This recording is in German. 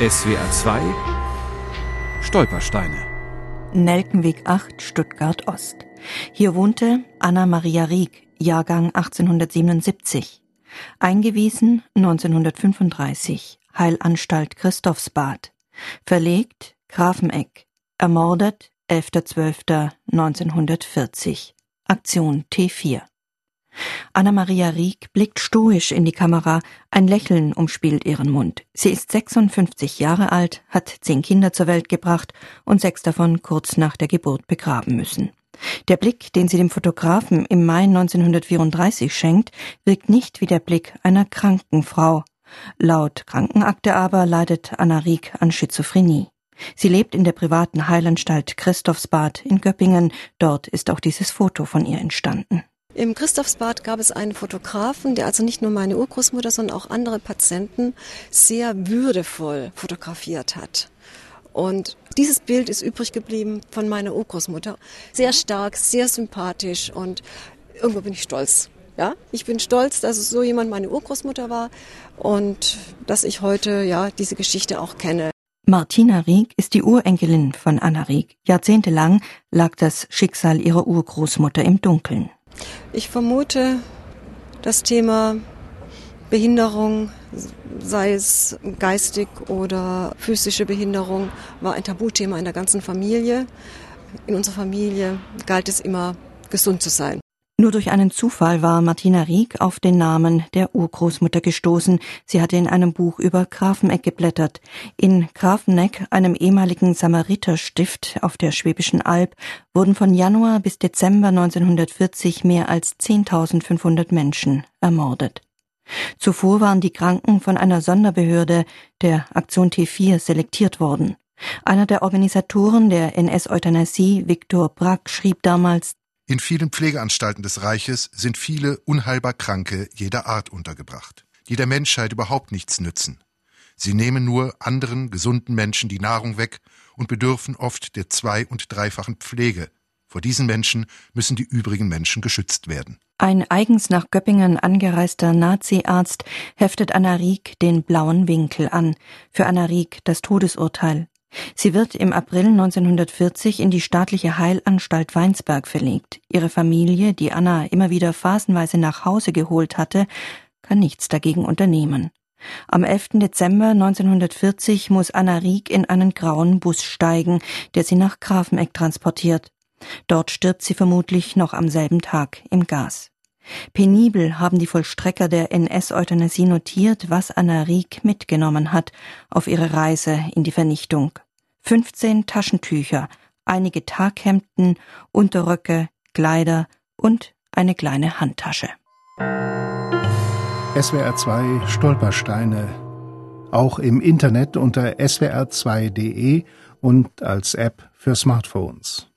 SWR 2 Stolpersteine Nelkenweg 8, Stuttgart Ost. Hier wohnte Anna Maria Rieck, Jahrgang 1877. Eingewiesen 1935, Heilanstalt Christophsbad. Verlegt Grafeneck. Ermordet 11.12.1940. Aktion T4. Anna-Maria Rieck blickt stoisch in die Kamera, ein Lächeln umspielt ihren Mund. Sie ist 56 Jahre alt, hat zehn Kinder zur Welt gebracht und sechs davon kurz nach der Geburt begraben müssen. Der Blick, den sie dem Fotografen im Mai 1934 schenkt, wirkt nicht wie der Blick einer kranken Frau. Laut Krankenakte aber leidet Anna Rieck an Schizophrenie. Sie lebt in der privaten Heilanstalt Christophsbad in Göppingen. Dort ist auch dieses Foto von ihr entstanden. Im Christophsbad gab es einen Fotografen, der also nicht nur meine Urgroßmutter, sondern auch andere Patienten sehr würdevoll fotografiert hat. Und dieses Bild ist übrig geblieben von meiner Urgroßmutter. Sehr stark, sehr sympathisch und irgendwo bin ich stolz. Ja, ich bin stolz, dass so jemand meine Urgroßmutter war und dass ich heute ja diese Geschichte auch kenne. Martina Rieck ist die Urenkelin von Anna Rieck. Jahrzehntelang lag das Schicksal ihrer Urgroßmutter im Dunkeln. Ich vermute, das Thema Behinderung, sei es geistig oder physische Behinderung, war ein Tabuthema in der ganzen Familie. In unserer Familie galt es immer, gesund zu sein. Nur durch einen Zufall war Martina Rieck auf den Namen der Urgroßmutter gestoßen. Sie hatte in einem Buch über Grafeneck geblättert. In Grafeneck, einem ehemaligen Samariterstift auf der Schwäbischen Alb, wurden von Januar bis Dezember 1940 mehr als 10.500 Menschen ermordet. Zuvor waren die Kranken von einer Sonderbehörde, der Aktion T4, selektiert worden. Einer der Organisatoren der NS-Euthanasie, Viktor Brack, schrieb damals, in vielen Pflegeanstalten des Reiches sind viele unheilbar Kranke jeder Art untergebracht, die der Menschheit überhaupt nichts nützen. Sie nehmen nur anderen gesunden Menschen die Nahrung weg und bedürfen oft der zwei- und dreifachen Pflege. Vor diesen Menschen müssen die übrigen Menschen geschützt werden. Ein eigens nach Göppingen angereister Nazi-Arzt heftet Anna Rieck den blauen Winkel an. Für Anna Rieck das Todesurteil. Sie wird im April 1940 in die staatliche Heilanstalt Weinsberg verlegt. Ihre Familie, die Anna immer wieder phasenweise nach Hause geholt hatte, kann nichts dagegen unternehmen. Am 11. Dezember 1940 muss Anna Rieck in einen grauen Bus steigen, der sie nach Grafeneck transportiert. Dort stirbt sie vermutlich noch am selben Tag im Gas. Penibel haben die Vollstrecker der NS-Euthanasie notiert, was Anna Rieck mitgenommen hat auf ihre Reise in die Vernichtung. 15 Taschentücher, einige Taghemden, Unterröcke, Kleider und eine kleine Handtasche. SWR 2 Stolpersteine. Auch im Internet unter swr2.de und als App für Smartphones.